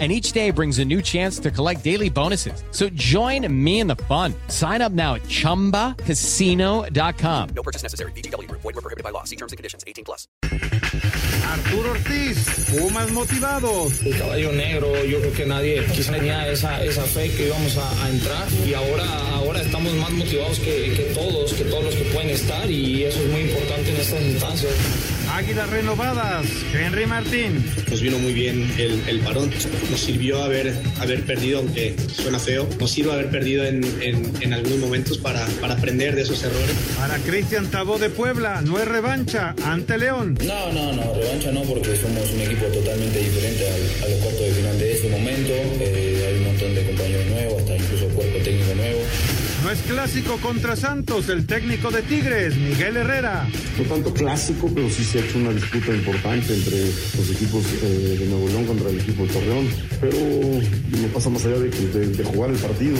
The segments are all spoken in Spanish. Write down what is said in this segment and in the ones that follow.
and each day brings a new chance to collect daily bonuses. So join me in the fun. Sign up now at ChumbaCasino.com. No purchase necessary. BGW. Void were prohibited by law. See terms and conditions. 18 plus. Arturo Ortiz, Pumas motivados. El caballo negro, yo creo que nadie quizá tenía esa, esa fe que íbamos a, a entrar y ahora, ahora estamos más motivados que, que todos, que todos los que pueden estar y eso es muy importante en estas instancias. Águilas renovadas, Henry Martín. Nos vino muy bien el, el parón. Nos sirvió haber, haber perdido, aunque suena feo, nos sirve haber perdido en, en, en algunos momentos para, para aprender de esos errores. Para Cristian Tabó de Puebla, no es revancha ante León. No, no, no, revancha no, porque somos un equipo totalmente diferente al, a los cuartos de final de ese momento. Eh, hay un montón de compañeros No es clásico contra Santos, el técnico de Tigres, Miguel Herrera. No tanto clásico, pero sí se ha hecho una disputa importante entre los equipos eh, de Nuevo León contra el equipo de Torreón. Pero no pasa más allá de, de, de jugar el partido.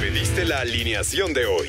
Pediste la alineación de hoy.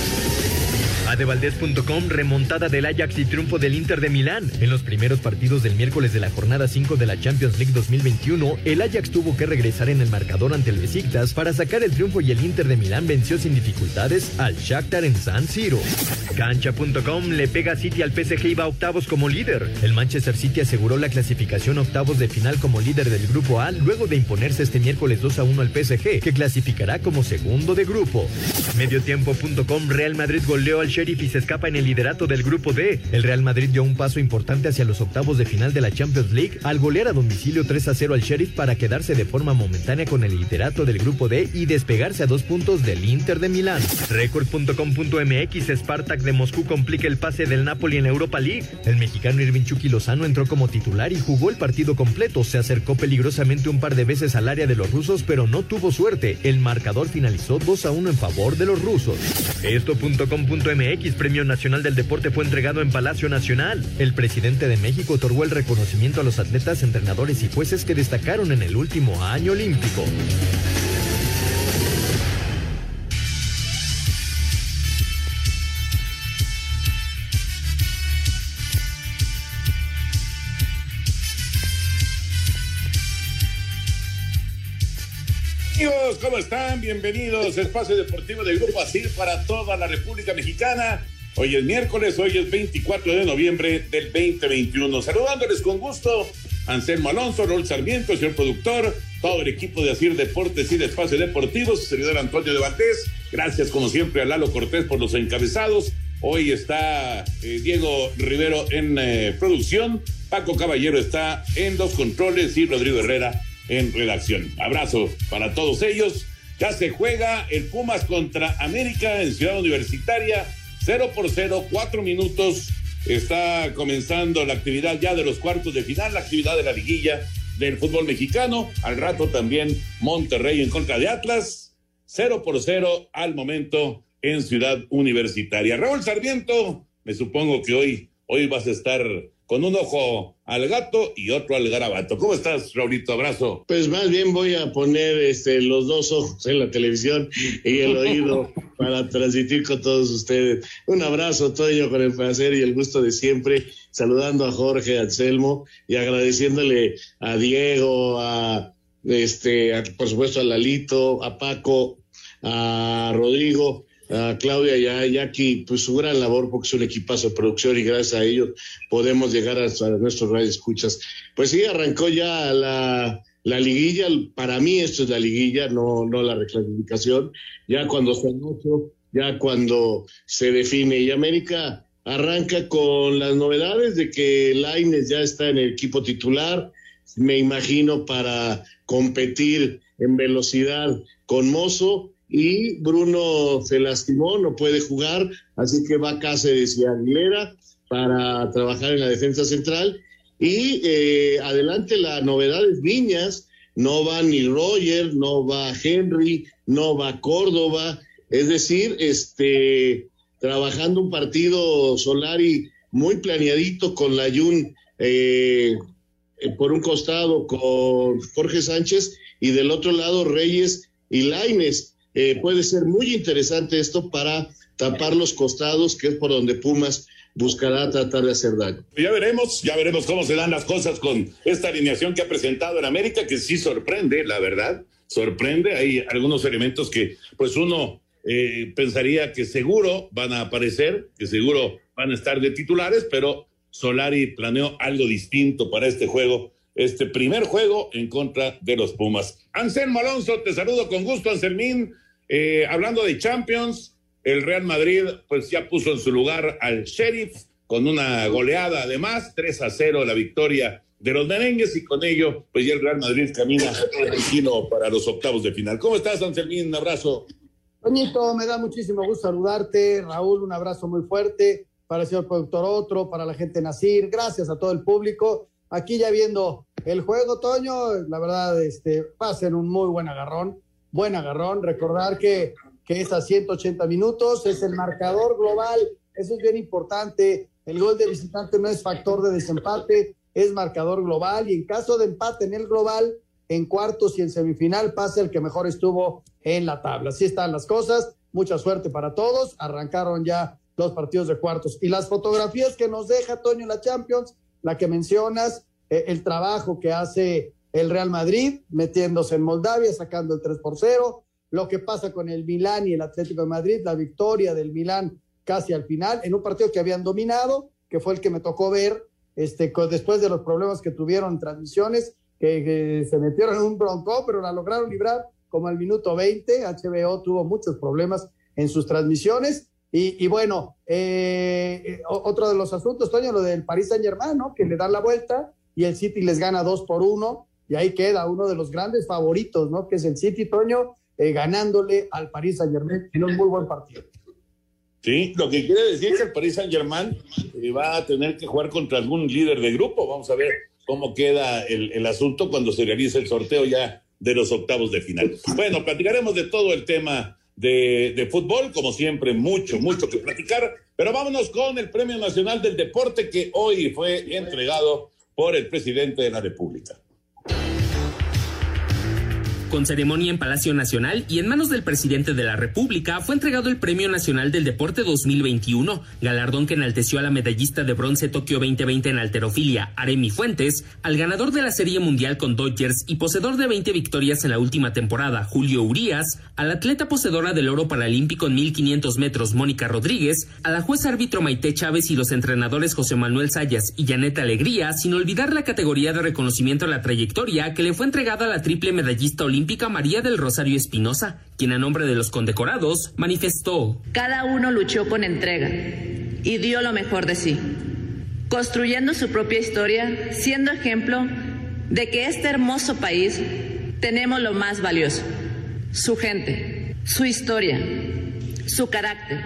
Adevaldez.com, remontada del Ajax y triunfo del Inter de Milán. En los primeros partidos del miércoles de la jornada 5 de la Champions League 2021, el Ajax tuvo que regresar en el marcador ante el Besiktas para sacar el triunfo y el Inter de Milán venció sin dificultades al Shakhtar en San Siro. Cancha.com le pega City al PSG y va a octavos como líder. El Manchester City aseguró la clasificación octavos de final como líder del grupo A luego de imponerse este miércoles 2 a 1 al PSG, que clasificará como segundo de grupo. Mediotiempo.com Real Madrid goleó al Sheriff y se escapa en el liderato del grupo D. El Real Madrid dio un paso importante hacia los octavos de final de la Champions League al golear a domicilio 3 a 0 al Sheriff para quedarse de forma momentánea con el liderato del grupo D y despegarse a dos puntos del Inter de Milán. Record.com.mx Spartak de Moscú complica el pase del Napoli en Europa League. El mexicano Irving Chucky Lozano entró como titular y jugó el partido completo. Se acercó peligrosamente un par de veces al área de los rusos, pero no tuvo suerte. El marcador finalizó 2 a 1 en favor de los rusos. Esto.com.mx Premio Nacional del Deporte fue entregado en Palacio Nacional. El presidente de México otorgó el reconocimiento a los atletas, entrenadores y jueces que destacaron en el último año olímpico. ¿Cómo están? Bienvenidos a Espacio Deportivo del Grupo ASIR para toda la República Mexicana. Hoy es miércoles, hoy es 24 de noviembre del 2021. Saludándoles con gusto, Anselmo Alonso, Raúl Sarmiento, señor productor, todo el equipo de ASIR Deportes y de Espacio Deportivo, su servidor Antonio de Valdés. Gracias, como siempre, a Lalo Cortés por los encabezados. Hoy está eh, Diego Rivero en eh, producción, Paco Caballero está en los controles y Rodrigo Herrera en redacción. Abrazo para todos ellos. Ya se juega el Pumas contra América en Ciudad Universitaria. 0 por 0, 4 minutos. Está comenzando la actividad ya de los cuartos de final, la actividad de la liguilla del fútbol mexicano. Al rato también Monterrey en contra de Atlas. 0 por 0 al momento en Ciudad Universitaria. Raúl Sarmiento, me supongo que hoy, hoy vas a estar con un ojo al gato y otro al garabato. ¿Cómo estás, Raulito? Abrazo. Pues más bien voy a poner este, los dos ojos en la televisión y el oído para transmitir con todos ustedes. Un abrazo, Toño, con el placer y el gusto de siempre, saludando a Jorge, a Anselmo y agradeciéndole a Diego, a este, a, por supuesto a Lalito, a Paco, a Rodrigo a Claudia y a pues su gran labor porque es un equipazo de producción y gracias a ellos podemos llegar hasta nuestros radio escuchas. Pues sí, arrancó ya la la liguilla, para mí esto es la liguilla, no, no la reclasificación, ya cuando se ya cuando se define. Y América arranca con las novedades de que Laines ya está en el equipo titular, me imagino para competir en velocidad con Mozo, y Bruno se lastimó, no puede jugar, así que va Cáceres y Aguilera para trabajar en la defensa central. Y eh, adelante la novedad es Viñas, no va ni Roger, no va Henry, no va Córdoba, es decir, este trabajando un partido Solari muy planeadito con la Jun eh, por un costado con Jorge Sánchez y del otro lado Reyes y Laines. Eh, puede ser muy interesante esto para tapar los costados, que es por donde Pumas buscará tratar de hacer daño. Ya veremos, ya veremos cómo se dan las cosas con esta alineación que ha presentado en América, que sí sorprende, la verdad, sorprende. Hay algunos elementos que, pues uno eh, pensaría que seguro van a aparecer, que seguro van a estar de titulares, pero Solari planeó algo distinto para este juego este primer juego en contra de los Pumas. Anselmo Alonso, te saludo con gusto, Anselmín. Eh, hablando de Champions, el Real Madrid pues ya puso en su lugar al Sheriff con una goleada además, 3 a 0 la victoria de los merengues y con ello pues ya el Real Madrid camina tranquilo para los octavos de final. ¿Cómo estás, Anselmín? Un abrazo. Toñito, me da muchísimo gusto saludarte. Raúl, un abrazo muy fuerte. Para el señor productor otro, para la gente Nacir, gracias a todo el público aquí ya viendo el juego, Toño, la verdad, este, pasen un muy buen agarrón, buen agarrón. Recordar que, que es a 180 minutos, es el marcador global, eso es bien importante. El gol de visitante no es factor de desempate, es marcador global y en caso de empate en el global, en cuartos y en semifinal pasa el que mejor estuvo en la tabla. Así están las cosas. Mucha suerte para todos. Arrancaron ya los partidos de cuartos. Y las fotografías que nos deja Toño la Champions, la que mencionas, eh, el trabajo que hace el Real Madrid, metiéndose en Moldavia, sacando el 3 por 0, lo que pasa con el Milán y el Atlético de Madrid, la victoria del Milán casi al final, en un partido que habían dominado, que fue el que me tocó ver, este, después de los problemas que tuvieron en transmisiones, que, se metieron en un bronco, pero la lograron librar como al minuto 20. HBO tuvo muchos problemas en sus transmisiones. Y, bueno, eh, eh, otro de los asuntos, Toño, lo del París Saint Germain, ¿no? Que le dan la vuelta y el City les gana dos por uno y ahí queda uno de los grandes favoritos, ¿no? Que es el City, Toño, eh, ganándole al Paris Saint Germain en un muy buen partido. Sí, lo que quiere decir que el Paris Saint Germain eh, va a tener que jugar contra algún líder de grupo. Vamos a ver cómo queda el, el asunto cuando se realice el sorteo ya de los octavos de final. Bueno, platicaremos de todo el tema de, de, fútbol, como siempre, mucho, mucho que platicar. Pero vámonos con el Premio Nacional del Deporte que hoy fue entregado por el presidente de la República con ceremonia en Palacio Nacional y en manos del presidente de la República, fue entregado el Premio Nacional del Deporte 2021, galardón que enalteció a la medallista de bronce Tokio 2020 en alterofilia, Aremi Fuentes, al ganador de la Serie Mundial con Dodgers y poseedor de 20 victorias en la última temporada, Julio Urias, al atleta poseedora del oro paralímpico en 1500 metros, Mónica Rodríguez, a la juez árbitro Maite Chávez y los entrenadores José Manuel Sayas y Janet Alegría, sin olvidar la categoría de reconocimiento a la trayectoria que le fue entregada a la triple medallista olímpica María del Rosario Espinosa, quien a nombre de los condecorados manifestó. Cada uno luchó con entrega y dio lo mejor de sí, construyendo su propia historia, siendo ejemplo de que este hermoso país tenemos lo más valioso, su gente, su historia, su carácter,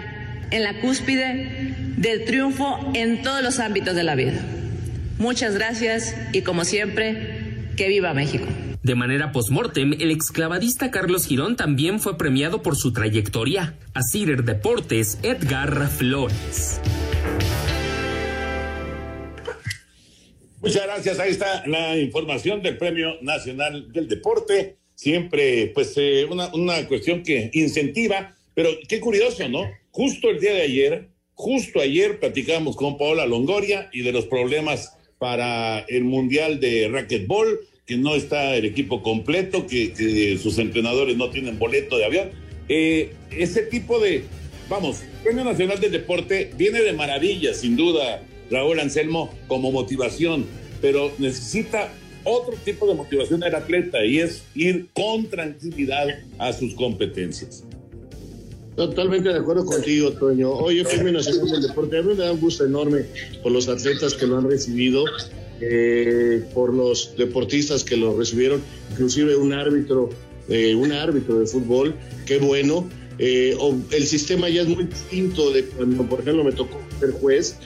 en la cúspide del triunfo en todos los ámbitos de la vida. Muchas gracias y como siempre, que viva México. De manera post-mortem, el exclavadista Carlos Girón también fue premiado por su trayectoria. A Cider Deportes, Edgar Flores. Muchas gracias. Ahí está la información del Premio Nacional del Deporte. Siempre, pues, eh, una, una cuestión que incentiva, pero qué curioso, ¿no? Justo el día de ayer, justo ayer platicamos con Paola Longoria y de los problemas para el Mundial de Racquetball que no está el equipo completo, que, sus entrenadores no tienen boleto de avión. Eh, ese tipo de, vamos, Premio Nacional del Deporte viene de maravilla, sin duda, Raúl Anselmo, como motivación, pero necesita otro tipo de motivación del atleta y es ir con tranquilidad a sus competencias. Totalmente de acuerdo contigo, Toño. Hoy el Premio Nacional del Deporte a mí me da un gusto enorme por los atletas que lo han recibido, eh, por los deportistas que lo recibieron, inclusive un árbitro, eh, un árbitro de fútbol, qué bueno. Eh, el sistema ya es muy distinto de cuando, por ejemplo, me tocó ser juez.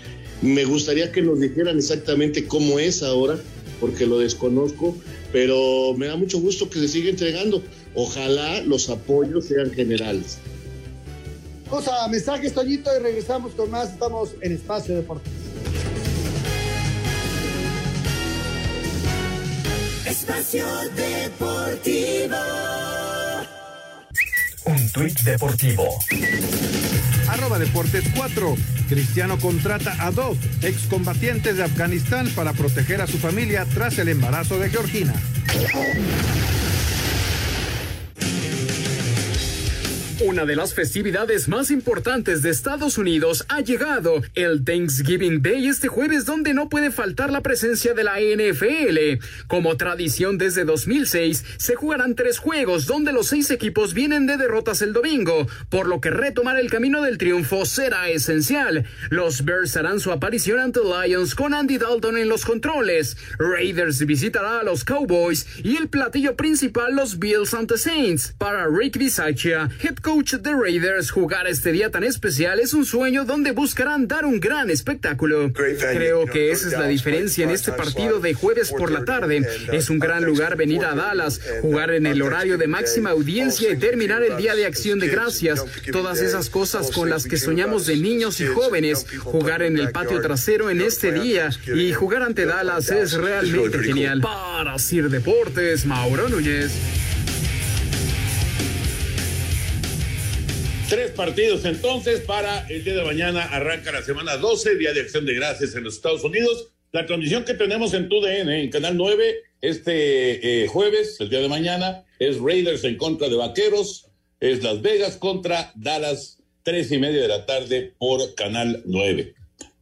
Me gustaría que nos dijeran exactamente cómo es ahora, porque lo desconozco, pero me da mucho gusto que se siga entregando. Ojalá los apoyos sean generales. Vamos a mensajes, Toñito, y regresamos con más. Estamos en Espacio Deportivo. Espacio Deportivo. Un tuit deportivo. Arroba Deportes 4. Cristiano contrata a dos excombatientes de Afganistán para proteger a su familia tras el embarazo de Georgina. Una de las festividades más importantes de Estados Unidos ha llegado, el Thanksgiving Day este jueves donde no puede faltar la presencia de la NFL. Como tradición desde 2006, se jugarán tres juegos donde los seis equipos vienen de derrotas el domingo, por lo que retomar el camino del triunfo será esencial. Los Bears harán su aparición ante Lions con Andy Dalton en los controles. Raiders visitará a los Cowboys y el platillo principal los Bills ante Saints. Para Rick Bisaccia, head coach de Raiders, jugar este día tan especial es un sueño donde buscarán dar un gran espectáculo. Creo que esa es la diferencia en este partido de jueves por la tarde. Es un gran lugar venir a Dallas, jugar en el horario de máxima audiencia y terminar el día de acción de gracias. Todas esas cosas con las que soñamos de niños y jóvenes. Jugar en el patio trasero en este día y jugar ante Dallas es realmente genial. Para Sir Deportes, Mauro Núñez. Tres partidos entonces para el día de mañana. Arranca la semana 12, Día de Acción de Gracias en los Estados Unidos. La transmisión que tenemos en TUDN, en Canal 9, este eh, jueves, el día de mañana, es Raiders en contra de Vaqueros, es Las Vegas contra Dallas, tres y media de la tarde por Canal 9.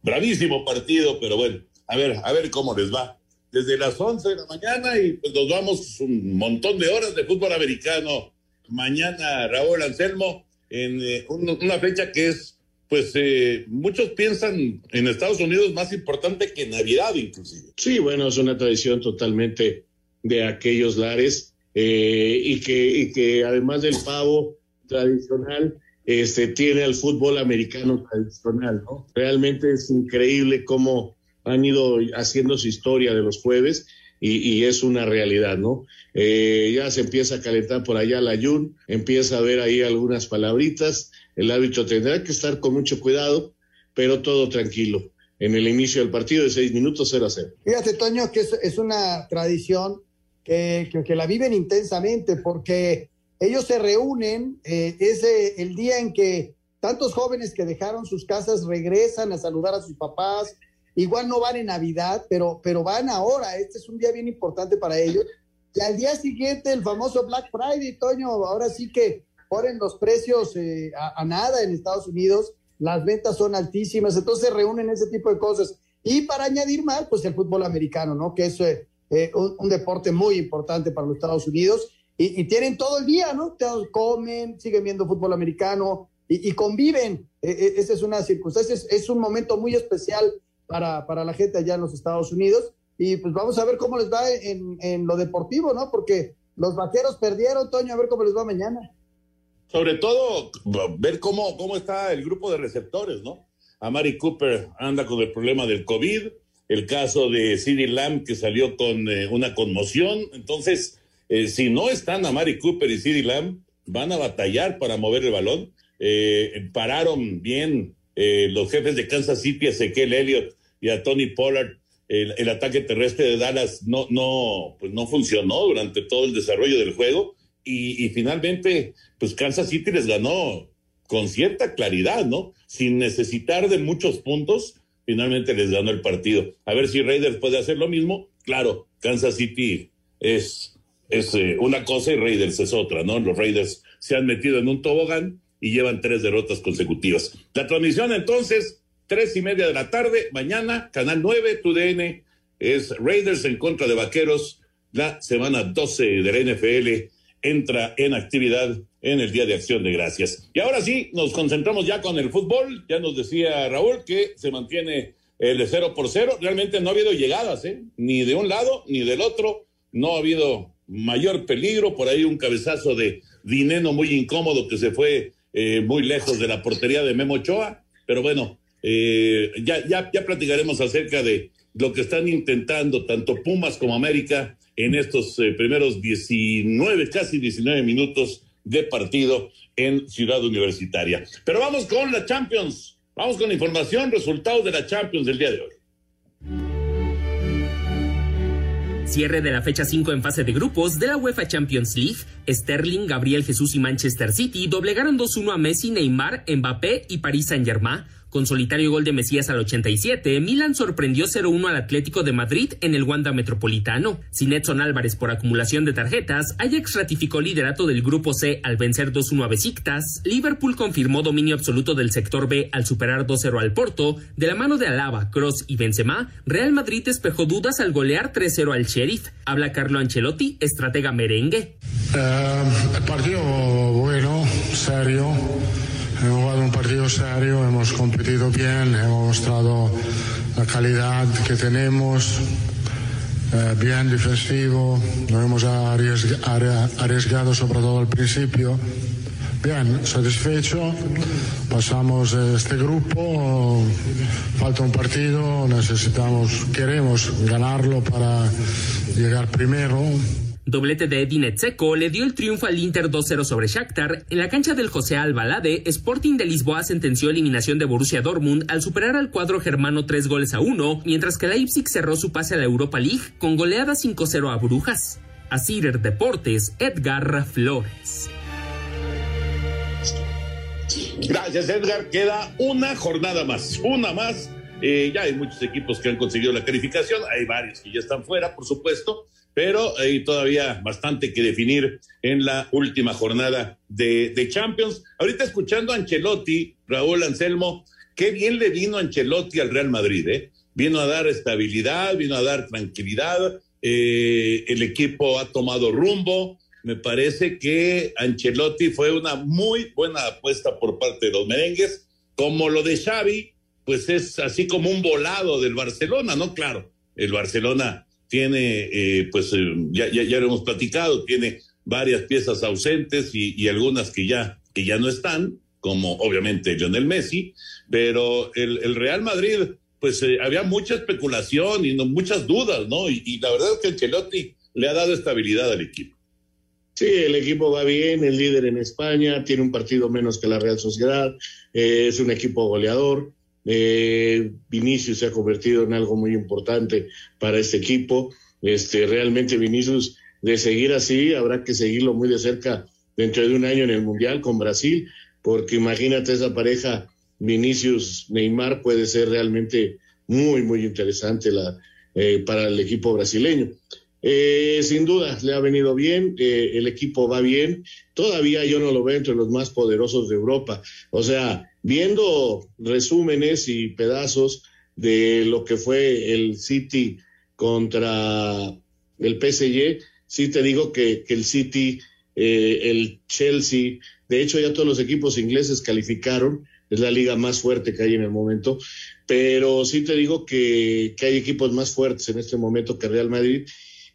Bravísimo partido, pero bueno, a ver, a ver cómo les va. Desde las 11 de la mañana y pues nos vamos un montón de horas de fútbol americano. Mañana, Raúl Anselmo, en eh, un- una fecha que es, pues eh, muchos piensan en Estados Unidos más importante que Navidad inclusive. Sí, bueno, es una tradición totalmente de aquellos lares eh, y, que, y que además del pavo tradicional, este, tiene al fútbol americano tradicional, ¿no? Realmente es increíble cómo han ido haciendo su historia de los jueves y, y es una realidad, ¿no? Eh, ya se empieza a calentar por allá la Jun, empieza a ver ahí algunas palabritas, el árbitro tendrá que estar con mucho cuidado, pero todo tranquilo. En el inicio del partido de seis minutos, 0 a 0. Fíjate, Toño, que es, una tradición que, que- que la viven intensamente porque ellos se reúnen, eh, es el día en que tantos jóvenes que dejaron sus casas regresan a saludar a sus papás, igual no van en Navidad, pero, pero van ahora, este es un día bien importante para ellos. Y al día siguiente, el famoso Black Friday, Toño, ahora sí que ponen los precios eh, a, nada en Estados Unidos, las ventas son altísimas, entonces reúnen ese tipo de cosas. Y para añadir más, pues el fútbol americano, ¿no? Que es eh, eh, un, deporte muy importante para los Estados Unidos. Y, tienen todo el día, ¿no? Comen, siguen viendo fútbol americano y, conviven. Eh, esa es una circunstancia, es, es un momento muy especial para, para la gente allá en los Estados Unidos. Y pues vamos a ver cómo les va en, en lo deportivo, ¿no? Porque los vaqueros perdieron, Toño, a ver cómo les va mañana. Sobre todo, ver cómo, cómo está el grupo de receptores, ¿no? Amari Cooper anda con el problema del COVID, el caso de CeeDee Lamb que salió con eh, una conmoción. Entonces, eh, si no están Amari Cooper y CeeDee Lamb, van a batallar para mover el balón. Eh, pararon bien los jefes de Kansas City, a Ezequiel Elliott y a Tony Pollard. El, ataque terrestre de Dallas no, no, pues no funcionó durante todo el desarrollo del juego. Y, y finalmente, pues Kansas City les ganó con cierta claridad, ¿no? Sin necesitar de muchos puntos, finalmente les ganó el partido. A ver si Raiders puede hacer lo mismo. Claro, Kansas City es, es eh, una cosa y Raiders es otra, ¿no? Los Raiders se han metido en un tobogán y llevan tres derrotas consecutivas. La transmisión entonces, tres y media de la tarde, mañana, Canal 9, TUDN, es Raiders en contra de Vaqueros la semana 12 de la NFL entra en actividad en el Día de Acción de Gracias. Y ahora sí, nos concentramos ya con el fútbol. Ya nos decía Raúl que se mantiene el 0 por 0. Realmente no ha habido llegadas, ¿eh? ni de un lado ni del otro. No ha habido mayor peligro. Por ahí un cabezazo de Dineno muy incómodo que se fue eh, muy lejos de la portería de Memo Ochoa. Pero bueno, eh, ya, ya, ya platicaremos acerca de lo que están intentando tanto Pumas como América en estos eh, primeros 19, casi 19 minutos de partido en Ciudad Universitaria. Pero vamos con la Champions. Vamos con información, resultados de la Champions del día de hoy. Cierre de la fecha 5 en fase de grupos de la UEFA Champions League. Sterling, Gabriel Jesús y Manchester City doblegaron 2-1 a Messi, Neymar, Mbappé y París Saint-Germain. Con solitario gol de Mesías al 87, Milan sorprendió 0-1 al Atlético de Madrid en el Wanda Metropolitano. Sin Edson Álvarez por acumulación de tarjetas, Ajax ratificó liderato del grupo C al vencer 2-1 a Besiktas. Liverpool confirmó dominio absoluto del sector B al superar 2-0 al Porto. De la mano de Alaba, Cross y Benzema, Real Madrid despejó dudas al golear 3-0 al Sheriff. Habla Carlo Ancelotti, estratega merengue. Eh, partido bueno, serio. Hemos jugado un partido serio, hemos competido bien, hemos mostrado la calidad que tenemos, eh, bien defensivo, no hemos arriesgado sobre todo al principio. Bien, satisfecho, pasamos este grupo, falta un partido, necesitamos, queremos ganarlo para llegar primero. Doblete de Edin Etseco le dio el triunfo al Inter 2-0 sobre Shakhtar. En la cancha del José Albalade, Sporting de Lisboa sentenció eliminación de Borussia Dortmund al superar al cuadro germano 3 goles a 1, mientras que Leipzig cerró su pase a la Europa League con goleada 5-0 a Brujas. A Cider Deportes, Edgar Flores. Gracias, Edgar. Queda una jornada más, una más. Eh, ya hay muchos equipos que han conseguido la calificación, hay varios que ya están fuera, por supuesto, pero hay todavía bastante que definir en la última jornada de, Champions. Ahorita escuchando a Ancelotti, Raúl Anselmo, qué bien le vino Ancelotti al Real Madrid, ¿eh? Vino a dar estabilidad, vino a dar tranquilidad, eh, el equipo ha tomado rumbo. Me parece que Ancelotti fue una muy buena apuesta por parte de los merengues, como lo de Xavi, pues es así como un volado del Barcelona, ¿no? Claro, el Barcelona tiene, eh, pues eh, ya, ya, ya, lo hemos platicado, tiene varias piezas ausentes y, algunas que ya, que ya no están, como obviamente Lionel Messi, pero el, el Real Madrid, pues eh, había mucha especulación y no, muchas dudas, ¿no? Y, la verdad es que Ancelotti le ha dado estabilidad al equipo. Sí, el equipo va bien, el líder en España, tiene un partido menos que la Real Sociedad, es un equipo goleador, eh, Vinicius se ha convertido en algo muy importante para este equipo. Este, realmente Vinicius, de seguir así, habrá que seguirlo muy de cerca dentro de un año en el Mundial con Brasil, porque imagínate esa pareja Vinicius-Neymar puede ser realmente muy, muy interesante eh, para el equipo brasileño. Eh, sin duda, le ha venido bien, eh, el equipo va bien, todavía yo no lo veo entre los más poderosos de Europa. O sea, viendo resúmenes y pedazos de lo que fue el City contra el PSG, sí te digo que, el City, eh, el Chelsea, de hecho ya todos los equipos ingleses calificaron, es la liga más fuerte que hay en el momento, pero sí te digo que, que hay equipos más fuertes en este momento que Real Madrid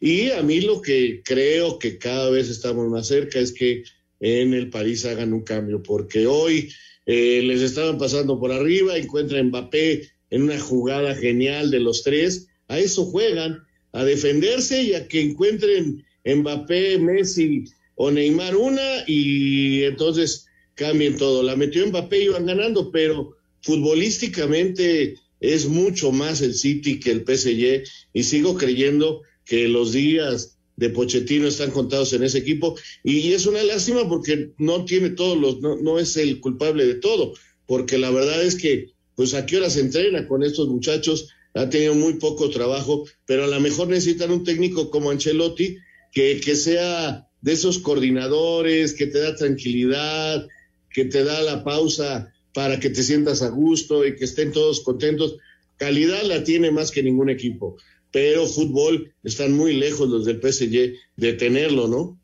y a mí lo que creo que cada vez estamos más cerca es que en el París hagan un cambio, porque hoy eh, les estaban pasando por arriba, encuentran Mbappé en una jugada genial de los tres, a eso juegan, a defenderse y a que encuentren Mbappé, Messi o Neymar una y entonces cambien todo. La metió Mbappé y iban ganando, pero futbolísticamente es mucho más el City que el PSG y sigo creyendo que los días de Pochettino están contados en ese equipo. Y es una lástima porque no tiene todos los, no, no es el culpable de todo, porque la verdad es que, pues a qué hora se entrena con estos muchachos, ha tenido muy poco trabajo, pero a lo mejor necesitan un técnico como Ancelotti que, que sea de esos coordinadores, que te da tranquilidad, que te da la pausa para que te sientas a gusto y que estén todos contentos. Calidad la tiene más que ningún equipo pero fútbol están muy lejos los del PSG de tenerlo, ¿no?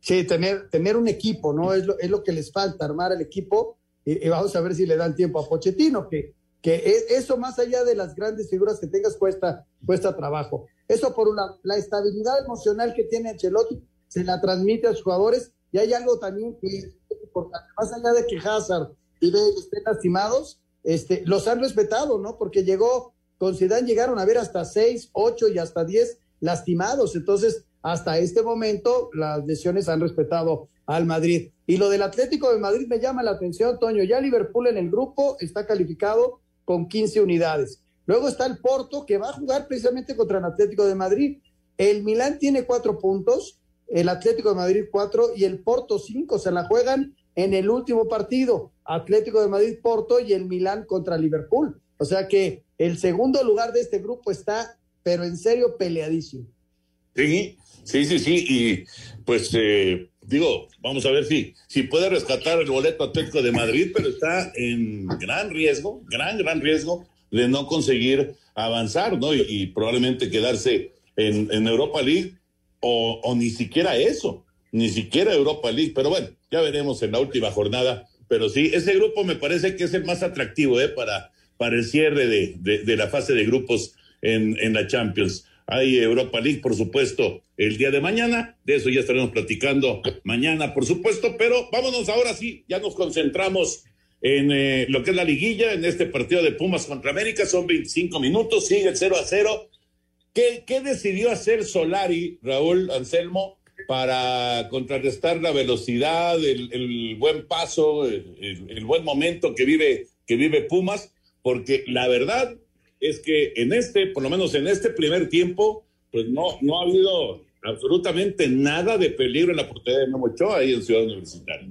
Sí, tener, tener un equipo, ¿no? Es lo, es lo que les falta, armar el equipo y, vamos a ver si le dan tiempo a Pochettino, que, que es- eso más allá de las grandes figuras que tengas cuesta, cuesta trabajo. Eso por una, la estabilidad emocional que tiene Ancelotti se la transmite a los jugadores y hay algo también que es importante, más allá de que Hazard y Bale estén lastimados, este, los han respetado, ¿no? Porque llegó, con Zidane llegaron a ver hasta seis, ocho y hasta diez lastimados, entonces hasta este momento las lesiones han respetado al Madrid. Y lo del Atlético de Madrid me llama la atención, Toño, ya Liverpool en el grupo está calificado con 15 unidades. Luego está el Porto, que va a jugar precisamente contra el Atlético de Madrid. El Milán tiene cuatro puntos, el Atlético de Madrid cuatro y el Porto cinco. Se la juegan en el último partido. Atlético de Madrid, Porto y el Milán contra Liverpool. O sea que el segundo lugar de este grupo está, pero en serio, peleadísimo. Sí, sí, sí, sí. Y pues eh, digo, vamos a ver si, si puede rescatar el boleto Atlético de Madrid, pero está en gran riesgo, gran, gran riesgo de no conseguir avanzar, ¿no? Y, probablemente quedarse en, en Europa League o, o ni siquiera eso, ni siquiera Europa League. Pero bueno, ya veremos en la última jornada. Pero sí, ese grupo me parece que es el más atractivo, ¿eh? Para, para el cierre de, de, la fase de grupos en, en la Champions. Hay Europa League, por supuesto, el día de mañana. De eso ya estaremos platicando mañana, por supuesto. Pero vámonos ahora sí, ya nos concentramos en eh, lo que es la liguilla, en este partido de Pumas contra América. Son 25 minutos, sigue el 0 a 0. ¿Qué, qué decidió hacer Solari, Raúl Anselmo, para contrarrestar la velocidad, el, buen paso, el- el buen momento que vive, que vive Pumas? Porque la verdad es que en este, por lo menos en este primer tiempo, pues no, no ha habido absolutamente nada de peligro en la portería de Memo Ochoa ahí en Ciudad Universitaria.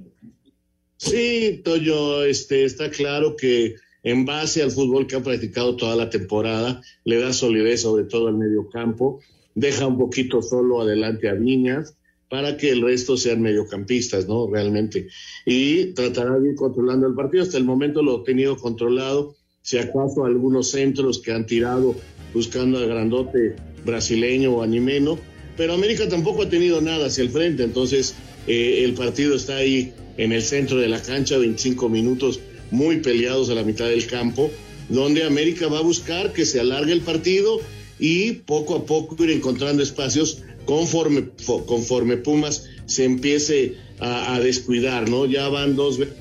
Sí, Toño, este, está claro que en base al fútbol que ha practicado toda la temporada, le da solidez sobre todo al medio campo, deja un poquito solo adelante a Viñas para que el resto sean mediocampistas, ¿no? Realmente. Y tratará de ir controlando el partido. Hasta el momento lo ha tenido controlado, si acaso algunos centros que han tirado buscando al grandote brasileño o animeno, pero América tampoco ha tenido nada hacia el frente, entonces eh, el partido está ahí en el centro de la cancha, 25 minutos muy peleados a la mitad del campo, donde América va a buscar que se alargue el partido y poco a poco ir encontrando espacios conforme, fo- conforme Pumas se empiece a, a descuidar, ¿no? Ya van dos veces.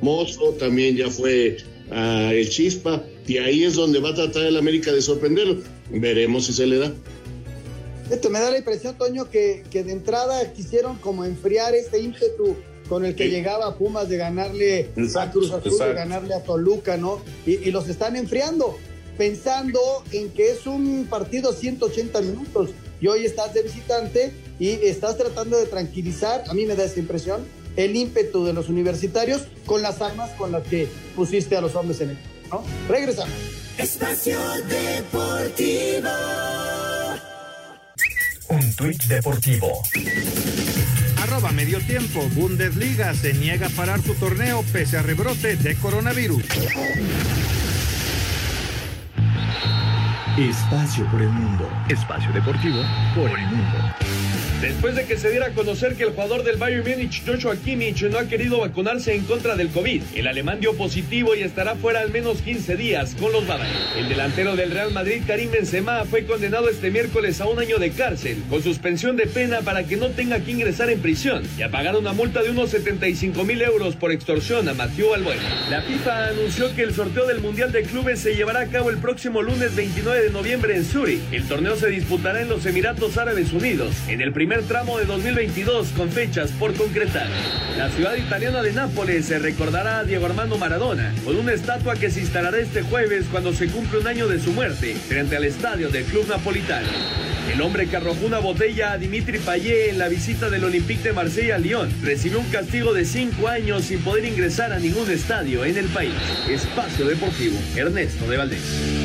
Mozo también ya fue ah, el Chispa, y ahí es donde va a tratar el América de sorprenderlo. Veremos si se le da. Esto me da la impresión, Toño, que, que de entrada quisieron como enfriar este ímpetu con el que llegaba a Pumas de ganarle a Cruz Azul, de ganarle a Toluca, ¿no? Y, y los están enfriando, pensando en que es un partido 180 minutos y hoy estás de visitante y estás tratando de tranquilizar, a mí me da esa impresión, el ímpetu de los universitarios con las armas con las que pusiste a los hombres en el ¿no? Regresamos. Espacio Deportivo. Un tuit deportivo. Arroba medio tiempo. Bundesliga se niega a parar su torneo pese a rebrote de coronavirus. Espacio por el mundo. Espacio deportivo por el mundo. Después de que se diera a conocer que el jugador del Bayern Múnich, Joshua Kimmich, no ha querido vacunarse en contra del COVID, el alemán dio positivo y estará fuera al menos 15 días con los Bávarios. El delantero del Real Madrid, Karim Benzema, fue condenado este miércoles a un año de cárcel, con suspensión de pena para que no tenga que ingresar en prisión y a pagar una multa de unos 75 mil euros por extorsión a Mathieu Albuena. La FIFA anunció que el sorteo del Mundial de Clubes se llevará a cabo el próximo lunes 29 de noviembre en Zurich. El torneo se disputará en los Emiratos Árabes Unidos, en el primer tramo de 2022 con fechas por concretar. La ciudad italiana de Nápoles se recordará a Diego Armando Maradona con una estatua que se instalará este jueves cuando se cumple un año de su muerte frente al estadio del club napolitano. El hombre que arrojó una botella a Dimitri Payet en la visita del Olympique de Marsella a Lyon recibió un castigo de cinco años sin poder ingresar a ningún estadio en el país. Espacio Deportivo, Ernesto de Valdés.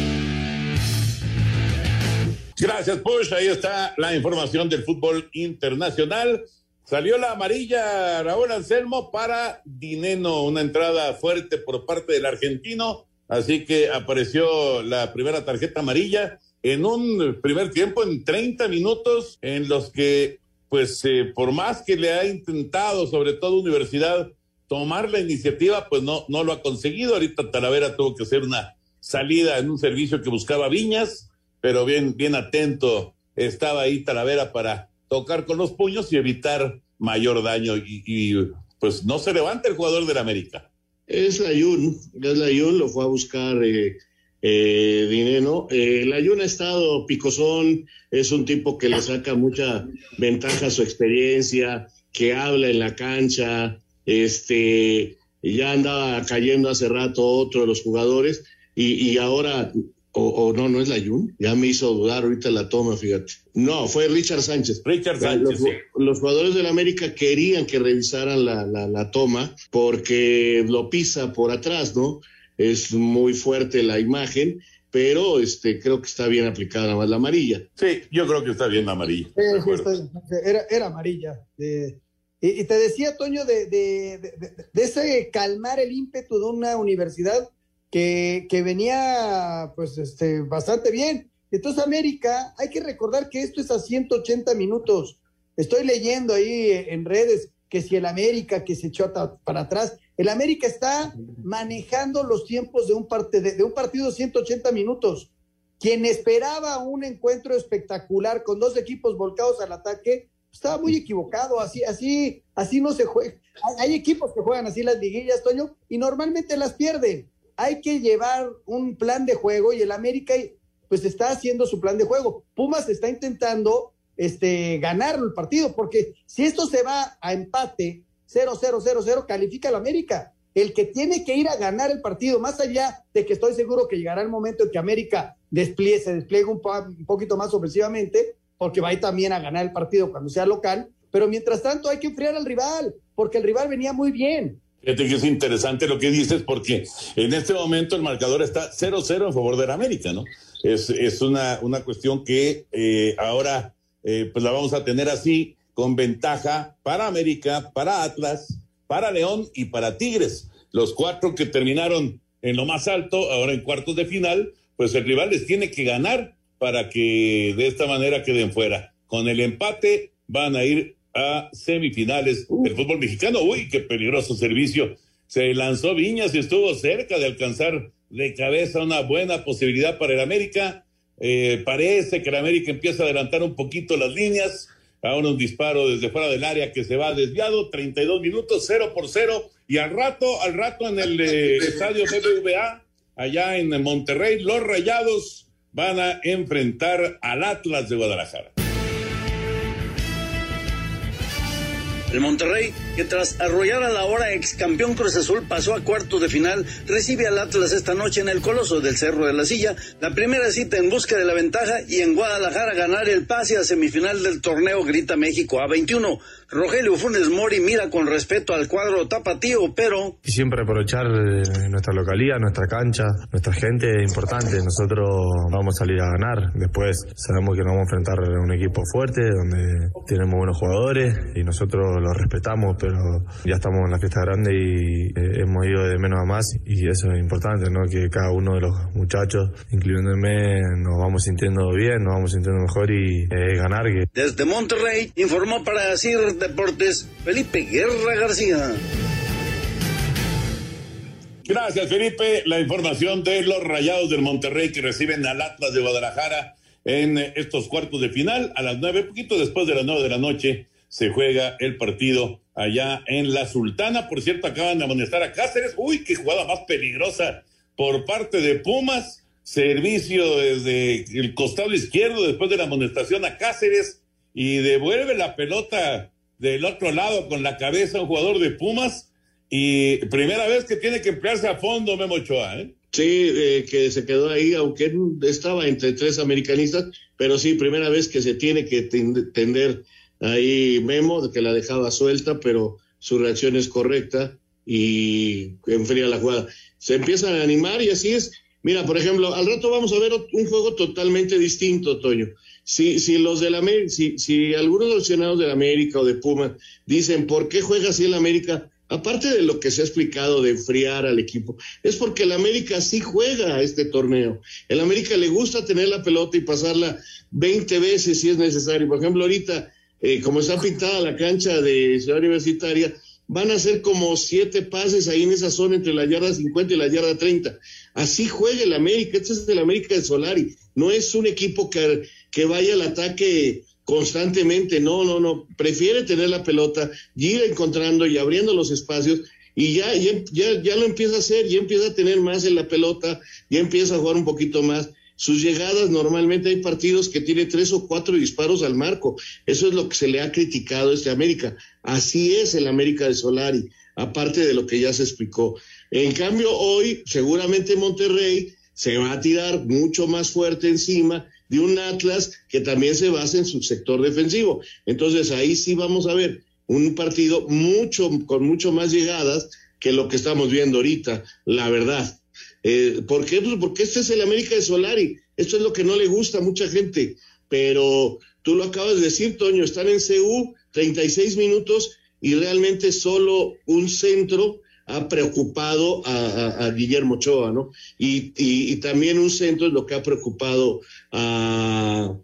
Gracias, Push. Ahí está la información del fútbol internacional. Salió la amarilla Raúl Anselmo para Dineno, una entrada fuerte por parte del argentino Así que apareció la primera tarjeta amarilla en un primer tiempo, en 30 minutos, en los que, pues, eh, por más que le ha intentado, sobre todo Universidad, tomar la iniciativa, pues no, no lo ha conseguido. Ahorita Talavera tuvo que hacer una salida en un servicio que buscaba Viñas, pero bien, bien atento estaba ahí Talavera para tocar con los puños y evitar mayor daño. Y, pues no se levanta el jugador del América. Es la Yun, es la Yun, lo fue a buscar eh, eh, dinero. Eh, la Yun ha estado picosón, es un tipo que le saca mucha ventaja a su experiencia, que habla en la cancha, este, ya andaba cayendo hace rato otro de los jugadores y, y ahora o, no, no es la Yun, ya me hizo dudar ahorita la toma, fíjate. No, fue Richard Sánchez. Richard Sánchez. Los, sí. los jugadores del América querían que revisaran la, la, la, toma porque lo pisa por atrás, ¿no? Es muy fuerte la imagen, pero este creo que está bien aplicada nada más la amarilla. Sí, yo creo que está bien la amarilla. Sí, sí, está, era, era, amarilla. Y, te decía, Toño, de, de, de, de ese calmar el ímpetu de una universidad que, venía pues este, bastante bien. Entonces América, hay que recordar que esto es a 180 minutos. Estoy leyendo ahí en redes que si el América que se echó para atrás, el América está manejando los tiempos de un, parte, de, de un partido de 180 minutos. Quien esperaba un encuentro espectacular con dos equipos volcados al ataque, estaba muy equivocado, así, así, así no se juega. Hay equipos que juegan así las liguillas, Toño, y normalmente las pierden hay que llevar un plan de juego y el América pues está haciendo su plan de juego. Pumas está intentando este, ganar el partido, porque si esto se va a empate 0-0-0-0, califica el América. El que tiene que ir a ganar el partido, más allá de que estoy seguro que llegará el momento en que América despliegue, se despliegue un, un poquito más ofensivamente, porque va a ir también a ganar el partido cuando sea local, pero mientras tanto hay que enfriar al rival, porque el rival venía muy bien. Fíjate que es interesante lo que dices porque en este momento el marcador está 0-0 en favor de la América, ¿no? Es, es una, una cuestión que eh, ahora eh, pues la vamos a tener así, con ventaja para América, para Atlas, para León y para Tigres. Los cuatro que terminaron en lo más alto, ahora en cuartos de final, pues el rival les tiene que ganar para que de esta manera queden fuera. Con el empate van a ir a semifinales del fútbol mexicano. Uy, qué peligroso servicio. Se lanzó Viñas y estuvo cerca de alcanzar de cabeza una buena posibilidad para el América. Eh, parece que el América empieza a adelantar un poquito las líneas. Ahora un disparo desde fuera del área que se va desviado. 32 minutos, 0 por 0. Y al rato, al rato en el eh, estadio BBVA, allá en Monterrey, los rayados van a enfrentar al Atlas de Guadalajara. El Monterrey, que tras arrollar a la hora ex campeón Cruz Azul pasó a cuartos de final, recibe al Atlas esta noche en el Coloso del Cerro de la Silla, la primera cita en busca de la ventaja y en Guadalajara ganar el pase a semifinal del torneo Grita México A21. Rogelio Funes Mori mira con respeto al cuadro tapatío, pero... Y siempre aprovechar nuestra localidad, nuestra cancha, nuestra gente es importante. Nosotros vamos a salir a ganar. Después sabemos que nos vamos a enfrentar a un equipo fuerte, donde tenemos buenos jugadores y nosotros los respetamos, pero ya estamos en la fiesta grande y eh, hemos ido de menos a más y eso es importante, ¿no? Que cada uno de los muchachos, incluyéndome, nos vamos sintiendo bien, nos vamos sintiendo mejor y eh, ganar. Que... Desde Monterrey informó para CIR Deportes Felipe Guerra García. Gracias, Felipe. La información de los Rayados del Monterrey que reciben al Atlas de Guadalajara en estos cuartos de final a las nueve, poquito después de las nueve de la noche se juega el partido allá en la Sultana. Por cierto, acaban de amonestar a Cáceres. Uy, qué jugada más peligrosa por parte de Pumas. Servicio desde el costado izquierdo después de la amonestación a Cáceres y devuelve la pelota del otro lado con la cabeza un jugador de Pumas. Y primera vez que tiene que emplearse a fondo Memo Ochoa, ¿eh? Sí, eh, que se quedó ahí, aunque estaba entre tres americanistas, pero sí, primera vez que se tiene que tender ahí Memo, que la dejaba suelta, pero su reacción es correcta y enfría la jugada. Se empiezan a animar y así es. Mira, por ejemplo, al rato vamos a ver un juego totalmente distinto, Toño. Si, si los del América, si, si algunos aficionados del América o de Puma dicen, ¿por qué juega así el América? aparte de lo que se ha explicado de enfriar al equipo, es porque el América sí juega este torneo. El América le gusta tener la pelota y pasarla 20 veces si es necesario. Por ejemplo, ahorita, eh, como está pintada la cancha de Ciudad Universitaria, van a ser como siete pases ahí en esa zona entre la yarda 50 y la yarda 30. Así juega el América, este es el América de Solari. No es un equipo que, que vaya al ataque constantemente, no, no, no, prefiere tener la pelota, ir encontrando y abriendo los espacios y ya, ya, ya, lo empieza a hacer, ya empieza a tener más en la pelota, ya empieza a jugar un poquito más. Sus llegadas normalmente hay partidos que tiene tres o cuatro disparos al marco. Eso es lo que se le ha criticado a este América. Así es el América de Solari, aparte de lo que ya se explicó. En cambio, hoy seguramente Monterrey se va a tirar mucho más fuerte encima de un Atlas que también se basa en su sector defensivo. Entonces ahí sí vamos a ver un partido mucho, con mucho más llegadas que lo que estamos viendo ahorita, la verdad. Eh, ¿Por qué? Pues porque este es el América de Solari. Esto es lo que no le gusta a mucha gente. Pero tú lo acabas de decir, Toño, están en CU 36 minutos y realmente solo un centro ha preocupado a, Guillermo Ochoa, ¿no? Y, también un centro es lo que ha preocupado a,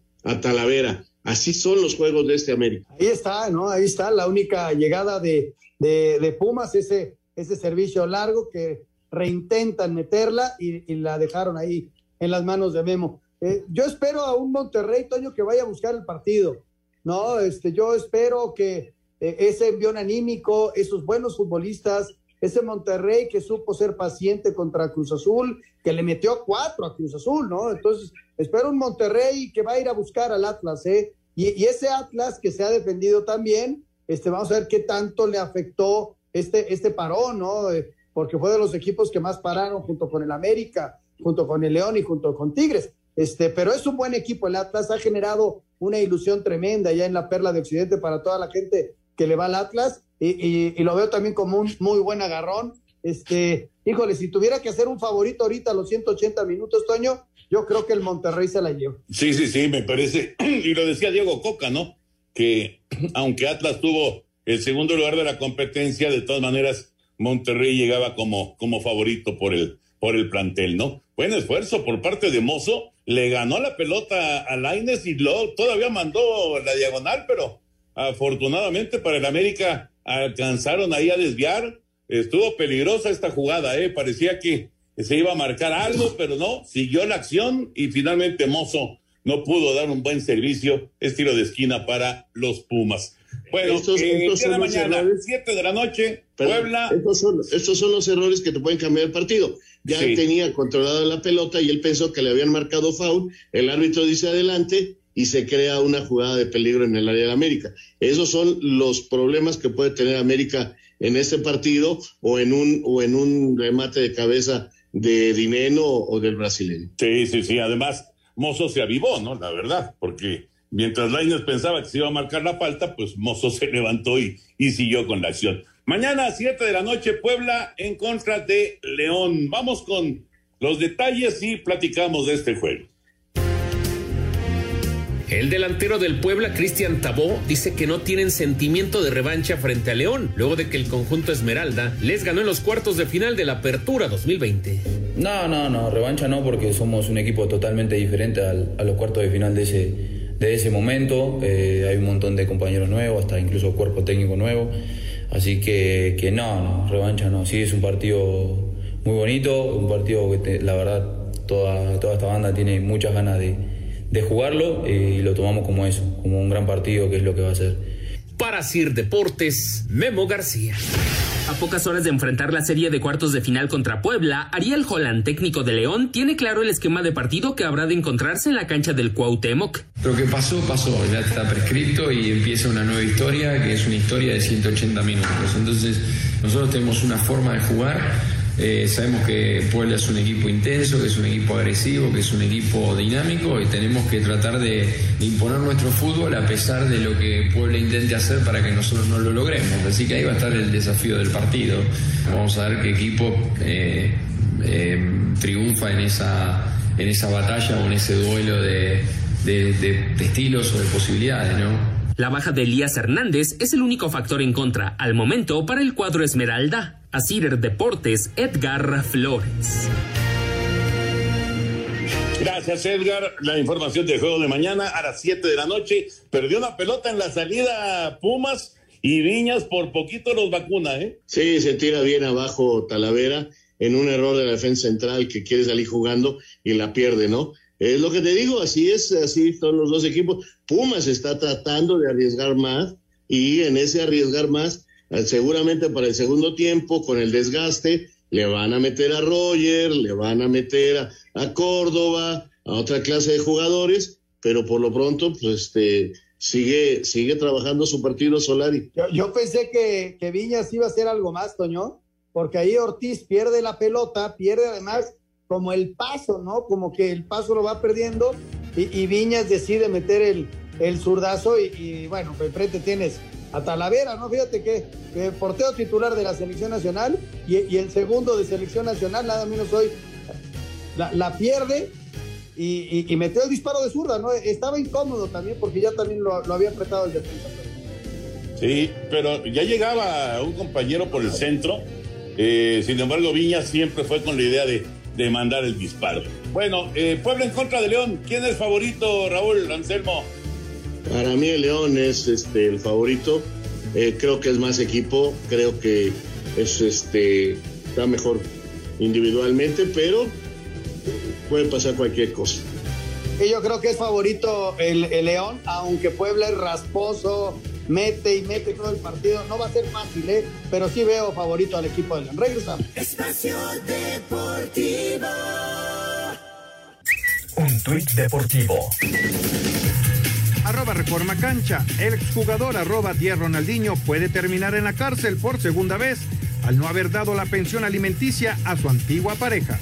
Talavera. Así son los juegos de este América. Ahí está, ¿no? Ahí está la única llegada de, de, Pumas, ese, ese servicio largo que reintentan meterla y, la dejaron ahí en las manos de Memo. Eh, yo espero a un Monterrey, Toño, que vaya a buscar el partido. No, este, yo espero que eh, ese envión anímico, esos buenos futbolistas, ese Monterrey que supo ser paciente contra Cruz Azul, que le metió cuatro a Cruz Azul, ¿no? Entonces, espero un Monterrey que va a ir a buscar al Atlas, ¿eh? Y, ese Atlas que se ha defendido también, este, vamos a ver qué tanto le afectó este, este parón, ¿no? Eh, porque fue de los equipos que más pararon junto con el América, junto con el León y junto con Tigres. Este, pero es un buen equipo, el Atlas ha generado una ilusión tremenda ya en la perla de Occidente para toda la gente que le va al Atlas y, lo veo también como un muy buen agarrón. Este, híjole, si tuviera que hacer un favorito ahorita a los 180 minutos, Toño, yo creo que el Monterrey se la lleva. Sí, sí, sí, me parece. Y lo decía Diego Coca, ¿no? Que aunque Atlas tuvo el segundo lugar de la competencia, de todas maneras, Monterrey llegaba como, como favorito por el, por el plantel, ¿no? Buen esfuerzo por parte de Mozo. Le ganó la pelota a Laines y lo, todavía mandó la diagonal, pero afortunadamente para el América alcanzaron ahí a desviar. Estuvo peligrosa esta jugada, ¿eh? Parecía que se iba a marcar algo, pero no, siguió la acción y finalmente Mozo no pudo dar un buen servicio. Es tiro de esquina para los Pumas. Bueno, estos, eh, son mañana, errores, 7 de la noche, Puebla. Estos son, estos son, los errores que te pueden cambiar el partido. Ya tenía controlada la pelota y él pensó que le habían marcado foul. El árbitro dice adelante y se crea una jugada de peligro en el área de América. Esos son los problemas que puede tener América en este partido o en un, o en un remate de cabeza de Dineno o del brasileño. Sí, sí, sí. Además, Mozo se avivó, ¿no? La verdad, porque mientras Lainez pensaba que se iba a marcar la falta, pues Mozo se levantó y, y siguió con la acción. Mañana a 7 de la noche, Puebla en contra de León. Vamos con los detalles y platicamos de este juego. El delantero del Puebla, Cristian Tabó, dice que no tienen sentimiento de revancha frente a León, luego de que el conjunto Esmeralda les ganó en los cuartos de final de la Apertura 2020. No, no, no, revancha no, porque somos un equipo totalmente diferente a los cuartos de final de ese, de ese momento. Eh, hay un montón de compañeros nuevos, hasta incluso cuerpo técnico nuevo. Así que, que no, no, revancha no. Sí, es un partido muy bonito, un partido que la verdad toda, toda esta banda tiene muchas ganas de de jugarlo y lo tomamos como eso, como un gran partido que es lo que va a ser. Para Sir Deportes, Memo García. A pocas horas de enfrentar la serie de cuartos de final contra Puebla, Ariel Holland, técnico de León, tiene claro el esquema de partido que habrá de encontrarse en la cancha del Cuauhtémoc. Lo que pasó, pasó, ya está prescrito y empieza una nueva historia, que es una historia de 180 minutos. Entonces, nosotros tenemos una forma de jugar eh, sabemos que Puebla es un equipo intenso, que es un equipo agresivo, que es un equipo dinámico y tenemos que tratar de, imponer nuestro fútbol a pesar de lo que Puebla intente hacer para que nosotros no lo logremos. Así que ahí va a estar el desafío del partido. Vamos a ver qué equipo eh, eh, triunfa en esa, en esa batalla o en ese duelo de, de estilos o de posibilidades, ¿no? La baja de Elías Hernández es el único factor en contra al momento para el cuadro Esmeralda. Asir Deportes, Edgar Flores. Gracias, Edgar. La información del juego de mañana a las 7 de la noche. Perdió una pelota en la salida Pumas y Viñas por poquito los vacuna, ¿eh? Sí, se tira bien abajo Talavera en un error de la defensa central que quiere salir jugando y la pierde, ¿no? Es lo que te digo, así es, así son los dos equipos. Pumas está tratando de arriesgar más y en ese arriesgar más, seguramente para el segundo tiempo, con el desgaste, le van a meter a Roger, le van a meter a, Córdoba, a otra clase de jugadores, pero por lo pronto, pues este, sigue, sigue trabajando su partido Solari. Yo, pensé que, que Viñas iba a hacer algo más, Toño, porque ahí Ortiz pierde la pelota, pierde además como el paso, ¿no? Como que el paso lo va perdiendo y, Viñas decide meter el, el zurdazo y, y bueno, enfrente tienes a Talavera, ¿no? Fíjate que, que porteo titular de la selección nacional y, el segundo de selección nacional, nada menos hoy, la, pierde y, y, metió el disparo de zurda, ¿no? Estaba incómodo también porque ya también lo, había apretado el defensa. Sí, pero ya llegaba un compañero por el centro, eh, sin embargo Viña siempre fue con la idea de, de mandar el disparo. Bueno, eh, Puebla en contra de León, ¿quién es favorito, Raúl Anselmo? Para mí el León es este el favorito. Eh, creo que es más equipo, creo que es este está mejor individualmente, pero puede pasar cualquier cosa. Y yo creo que es favorito el, el, León, aunque Puebla es rasposo, mete y mete todo el partido. No va a ser fácil, ¿eh? pero sí veo favorito al equipo del León. Regresamos. Espacio Deportivo. Un tuit deportivo. Reforma Cancha. El exjugador arroba 10 Ronaldinho puede terminar en la cárcel por segunda vez al no haber dado la pensión alimenticia a su antigua pareja.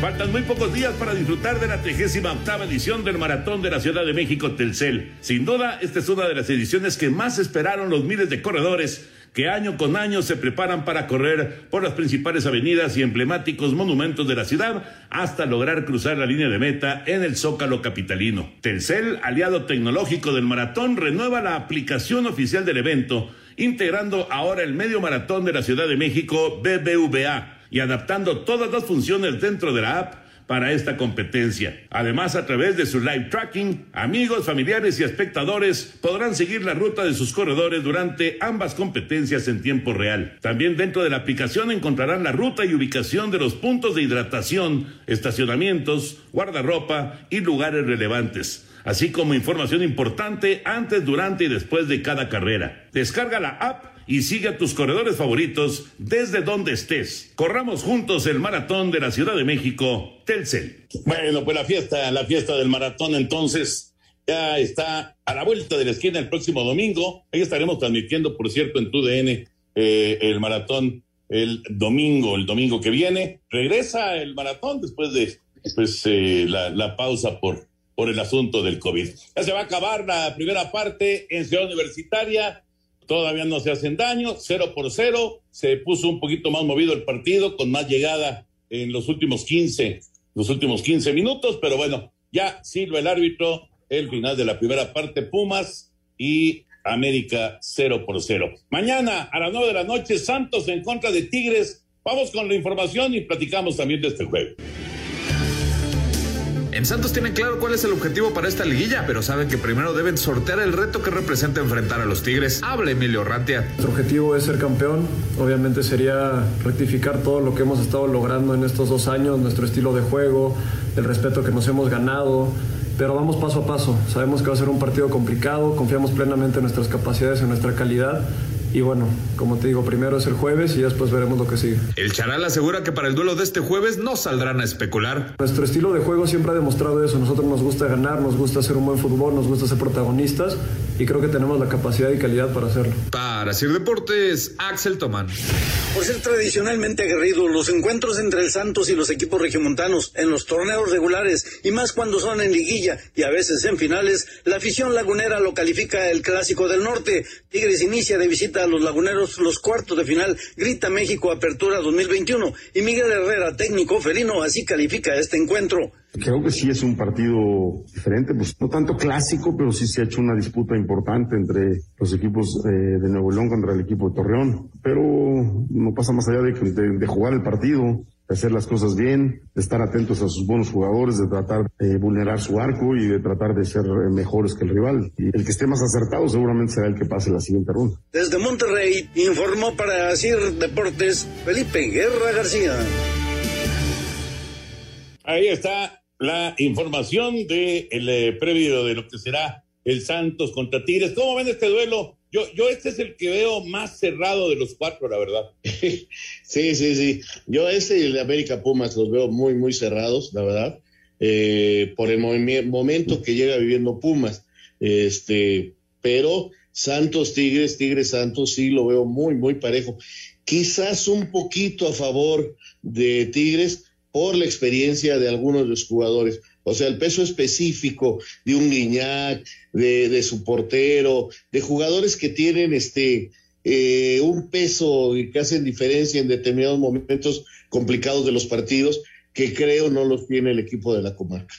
Faltan muy pocos días para disfrutar de la 38 edición del Maratón de la Ciudad de México Telcel. Sin duda, esta es una de las ediciones que más esperaron los miles de corredores que año con año se preparan para correr por las principales avenidas y emblemáticos monumentos de la ciudad hasta lograr cruzar la línea de meta en el Zócalo capitalino. Telcel, aliado tecnológico del maratón, renueva la aplicación oficial del evento, integrando ahora el medio maratón de la Ciudad de México BBVA y adaptando todas las funciones dentro de la app para esta competencia. Además, a través de su live tracking, amigos, familiares y espectadores podrán seguir la ruta de sus corredores durante ambas competencias en tiempo real. También dentro de la aplicación encontrarán la ruta y ubicación de los puntos de hidratación, estacionamientos, guardarropa y lugares relevantes así como información importante antes, durante y después de cada carrera. Descarga la app y sigue a tus corredores favoritos desde donde estés. Corramos juntos el maratón de la Ciudad de México, Telcel. Bueno, pues la fiesta, la fiesta del maratón entonces ya está a la vuelta de la esquina el próximo domingo. Ahí estaremos transmitiendo, por cierto, en tu DN eh, el maratón el domingo, el domingo que viene. Regresa el maratón después de pues, eh, la, la pausa por por el asunto del COVID. Ya se va a acabar la primera parte en Ciudad Universitaria, todavía no se hacen daño, cero por cero, se puso un poquito más movido el partido, con más llegada en los últimos 15, los últimos 15 minutos, pero bueno, ya sirve el árbitro, el final de la primera parte, Pumas y América cero por cero. Mañana a las nueve de la noche, Santos en contra de Tigres. Vamos con la información y platicamos también de este juego. En Santos tienen claro cuál es el objetivo para esta liguilla, pero saben que primero deben sortear el reto que representa enfrentar a los Tigres. Habla Emilio Rantia. Nuestro objetivo es ser campeón. Obviamente sería rectificar todo lo que hemos estado logrando en estos dos años, nuestro estilo de juego, el respeto que nos hemos ganado. Pero vamos paso a paso. Sabemos que va a ser un partido complicado, confiamos plenamente en nuestras capacidades, en nuestra calidad y bueno, como te digo, primero es el jueves y después veremos lo que sigue. El Charal asegura que para el duelo de este jueves no saldrán a especular. Nuestro estilo de juego siempre ha demostrado eso. Nosotros nos gusta ganar, nos gusta hacer un buen fútbol, nos gusta ser protagonistas y creo que tenemos la capacidad y calidad para hacerlo. Para Sir Deportes, Axel Tomán. Por ser tradicionalmente aguerridos, los encuentros entre el Santos y los equipos regiomontanos en los torneos regulares y más cuando son en liguilla y a veces en finales, la afición lagunera lo califica el clásico del norte. Tigres inicia de visita a los laguneros los cuartos de final. Grita México Apertura 2021. Y Miguel Herrera, técnico felino, así califica este encuentro. Creo que sí es un partido diferente, pues no tanto clásico, pero sí se ha hecho una disputa importante entre los equipos eh, de Nuevo León contra el equipo de Torreón. Pero no pasa más allá de, de, de jugar el partido de hacer las cosas bien, de estar atentos a sus buenos jugadores, de tratar de vulnerar su arco y de tratar de ser eh, mejores que el rival. Y el que esté más acertado seguramente será el que pase la siguiente ronda. Desde Monterrey informó para CIR Deportes Felipe Guerra García. Ahí está la información de el eh, previo de lo que será el Santos contra Tigres. ¿Cómo ven este duelo? Yo, yo este es el que veo más cerrado de los cuatro, la verdad. sí, sí, sí. Yo este y el de América Pumas los veo muy, muy cerrados, la verdad. Eh, por el momento que llega viviendo Pumas. Este, pero Santos Tigres, Tigres Santos, sí lo veo muy, muy parejo. Quizás un poquito a favor de Tigres por la experiencia de algunos de los jugadores. O sea, el peso específico de un Guiñac, de, de su portero, de jugadores que tienen este eh, un peso y que hacen diferencia en determinados momentos complicados de los partidos, que creo no los tiene el equipo de la comarca.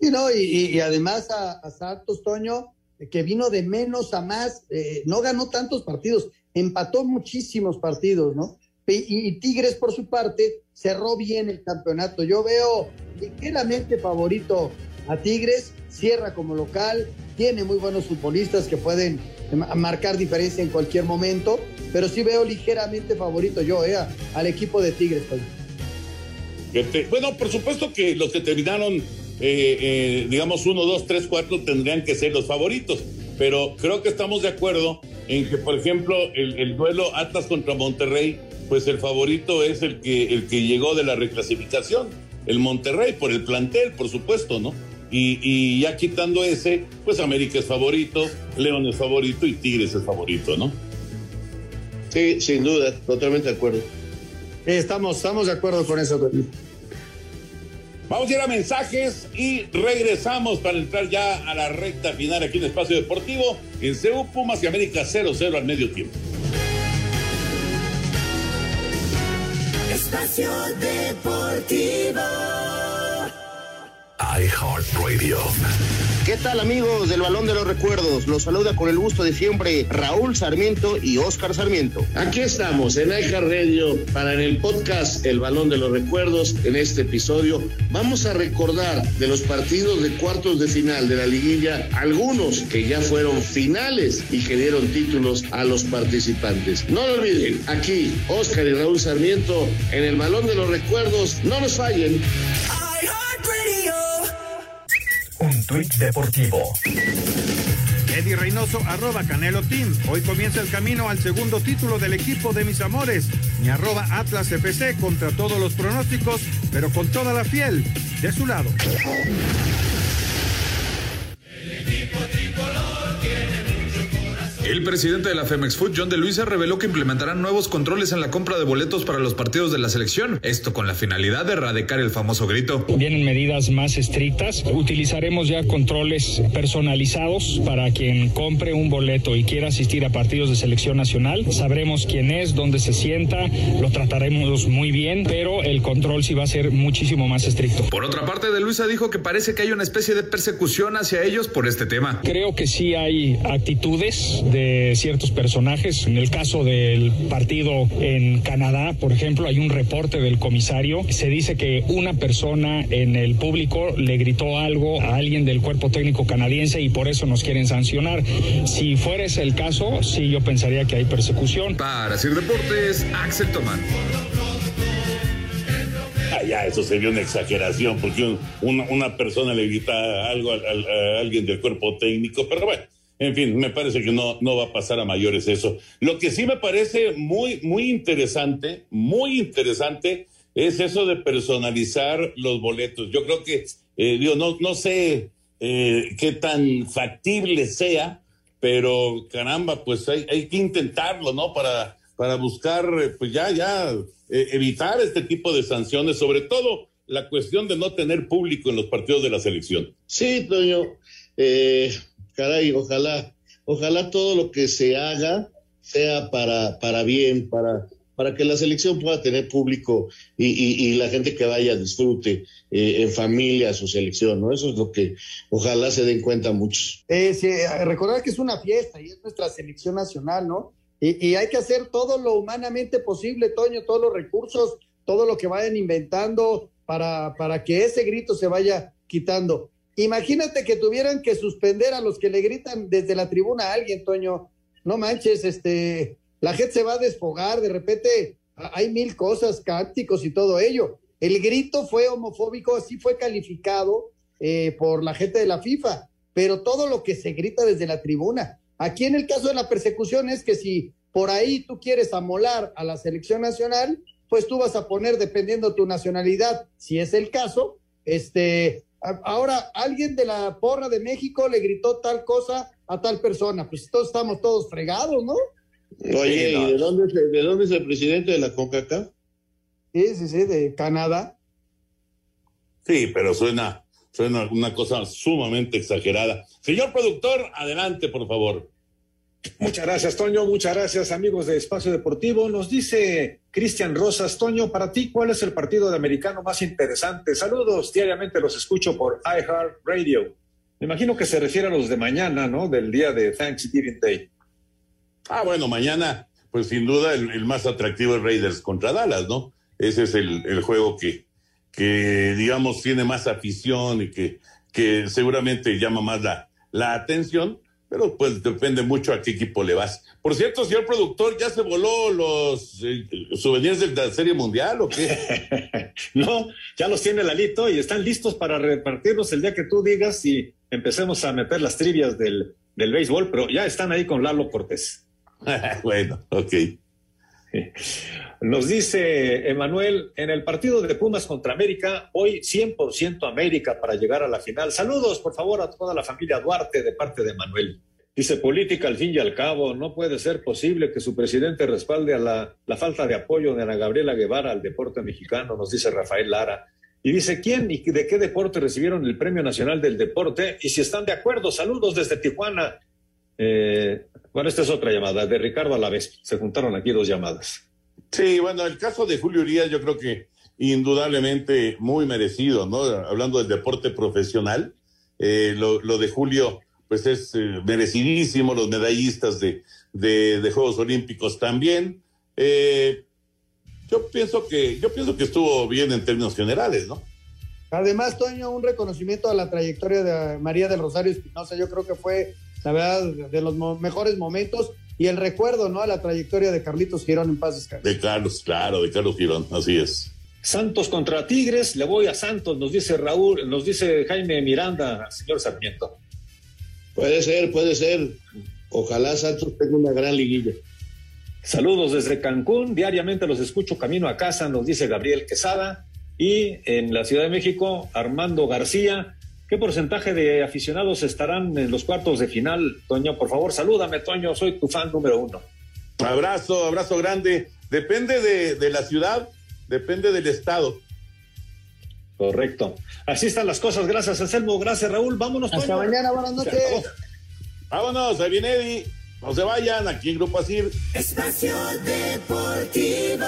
Sí, no, y, además a, a, Santos Toño, que vino de menos a más, eh, no ganó tantos partidos, empató muchísimos partidos, ¿no? Y, Tigres, por su parte, cerró bien el campeonato. Yo veo ligeramente favorito a Tigres, cierra como local, tiene muy buenos futbolistas que pueden marcar diferencia en cualquier momento, pero sí veo ligeramente favorito yo eh, al equipo de Tigres. Bueno, por supuesto que los que terminaron, eh, eh, digamos, uno, dos, tres, cuatro tendrían que ser los favoritos, pero creo que estamos de acuerdo en que, por ejemplo, el, el duelo Atlas contra Monterrey, pues el favorito es el que, el que llegó de la reclasificación, el Monterrey, por el plantel, por supuesto, ¿no? Y, y, ya quitando ese, pues América es favorito, León es favorito y Tigres es favorito, ¿no? Sí, sin duda, totalmente de acuerdo. Estamos, estamos de acuerdo con eso. Vamos a ir a mensajes y regresamos para entrar ya a la recta final aquí en Espacio Deportivo en CEU Pumas y América 0-0 al medio tiempo. Espacio Deportivo. iHeartRadio. ¿Qué tal amigos del Balón de los Recuerdos? Los saluda con el gusto de siempre Raúl Sarmiento y Oscar Sarmiento. Aquí estamos en iHeart Radio para en el podcast El Balón de los Recuerdos. En este episodio vamos a recordar de los partidos de cuartos de final de la liguilla algunos que ya fueron finales y que dieron títulos a los participantes. No lo olviden, aquí Oscar y Raúl Sarmiento en el Balón de los Recuerdos. No nos fallen. Un tuit deportivo. Eddie Reynoso, arroba Canelo Team. Hoy comienza el camino al segundo título del equipo de mis amores. Mi arroba Atlas FC contra todos los pronósticos, pero con toda la fiel de su lado. El presidente de la Femex Food, John de Luisa, reveló que implementarán nuevos controles en la compra de boletos para los partidos de la selección. Esto con la finalidad de erradicar el famoso grito. Vienen medidas más estrictas. Utilizaremos ya controles personalizados para quien compre un boleto y quiera asistir a partidos de selección nacional. Sabremos quién es, dónde se sienta, lo trataremos muy bien, pero el control sí va a ser muchísimo más estricto. Por otra parte, de Luisa dijo que parece que hay una especie de persecución hacia ellos por este tema. Creo que sí hay actitudes de ciertos personajes. En el caso del partido en Canadá, por ejemplo, hay un reporte del comisario. Se dice que una persona en el público le gritó algo a alguien del cuerpo técnico canadiense y por eso nos quieren sancionar. Si fuera ese el caso, sí yo pensaría que hay persecución. Para Sir Deportes, Axel Tomán. Ah, ya, eso sería una exageración, porque un, una, una, persona le grita algo a, a, a alguien del cuerpo técnico, pero bueno. En fin, me parece que no, no va a pasar a mayores eso. Lo que sí me parece muy, muy interesante, muy interesante, es eso de personalizar los boletos. Yo creo que, eh, digo, no, no sé eh, qué tan factible sea, pero caramba, pues hay, hay que intentarlo, ¿no? Para, para buscar, pues ya, ya, eh, evitar este tipo de sanciones, sobre todo la cuestión de no tener público en los partidos de la selección. Sí, Toño. Eh, caray, ojalá, ojalá todo lo que se haga sea para, para bien, para, para que la selección pueda tener público y, y, la gente que vaya disfrute eh, en familia su selección, ¿no? Eso es lo que ojalá se den cuenta muchos. Eh, sí, recordar que es una fiesta y es nuestra selección nacional, ¿no? Y, y, hay que hacer todo lo humanamente posible, Toño, todos los recursos, todo lo que vayan inventando para, para que ese grito se vaya quitando. Imagínate que tuvieran que suspender a los que le gritan desde la tribuna a alguien, Toño. No manches, este, la gente se va a desfogar, de repente hay mil cosas, cánticos y todo ello. El grito fue homofóbico, así fue calificado eh, por la gente de la FIFA, pero todo lo que se grita desde la tribuna. Aquí en el caso de la persecución es que si por ahí tú quieres amolar a la selección nacional, pues tú vas a poner, dependiendo de tu nacionalidad, si es el caso, este, ahora alguien de la porra de México le gritó tal cosa a tal persona, pues todos estamos todos fregados, ¿no? Oye, ¿y de dónde, es, de dónde es el presidente de la CONCACAF? Sí, sí, sí, de Canadá. Sí, pero suena, suena una cosa sumamente exagerada. Señor productor, adelante, por favor. Muchas gracias, Toño. Muchas gracias, amigos de Espacio Deportivo. Nos dice Cristian Rosas, Toño, para ti, ¿cuál es el partido de americano más interesante? Saludos, diariamente los escucho por iHeart Radio. Me imagino que se refiere a los de mañana, ¿no? Del día de Thanksgiving Day. Ah, bueno, mañana, pues sin duda el, más atractivo es Raiders contra Dallas, ¿no? Ese es el, el juego que, que, digamos, tiene más afición y que, que seguramente llama más la, la atención pero pues depende mucho a qué equipo le vas. Por cierto, señor productor, ¿ya se voló los eh, souvenirs de la Serie Mundial o qué? no, ya los tiene Lalito y están listos para repartirlos el día que tú digas y empecemos a meter las trivias del, del béisbol, pero ya están ahí con Lalo Cortés. bueno, ok. Nos dice Emanuel, en el partido de Pumas contra América, hoy 100% América para llegar a la final. Saludos, por favor, a toda la familia Duarte de parte de Manuel. Dice, política al fin y al cabo, no puede ser posible que su presidente respalde a la, la falta de apoyo de Ana Gabriela Guevara al deporte mexicano, nos dice Rafael Lara. Y dice, ¿quién y de qué deporte recibieron el Premio Nacional del Deporte? Y si están de acuerdo, saludos desde Tijuana. Eh, bueno, esta es otra llamada, de Ricardo a la vez. Se juntaron aquí dos llamadas. Sí, bueno, el caso de Julio Urias yo creo que indudablemente muy merecido, ¿no? Hablando del deporte profesional, eh, lo, lo, de Julio, pues es eh, merecidísimo, los medallistas de, de, de Juegos Olímpicos también. Eh, yo pienso que, yo pienso que estuvo bien en términos generales, ¿no? Además, Toño, un reconocimiento a la trayectoria de María del Rosario Espinosa, yo creo que fue, la verdad, de los mo mejores momentos y el recuerdo, ¿no? A la trayectoria de Carlitos Girón en paz descanse. De Carlos, claro, de Carlos Girón, así es. Santos contra Tigres, le voy a Santos, nos dice Raúl, nos dice Jaime Miranda, señor Sarmiento. Puede ser, puede ser. Ojalá Santos tenga una gran liguilla. Saludos desde Cancún, diariamente los escucho camino a casa, nos dice Gabriel Quesada. Y en la Ciudad de México, Armando García, ¿Qué porcentaje de aficionados estarán en los cuartos de final, Toño? Por favor, salúdame, Toño, soy tu fan número uno. Abrazo, abrazo grande. Depende de, de la ciudad, depende del estado. Correcto. Así están las cosas. Gracias, Anselmo. Gracias, Raúl. Vámonos. Hasta Toño. mañana. Buenas noches. Vámonos. Ahí viene Eddie. No se vayan. Aquí en Grupo Asir. Espacio Deportivo.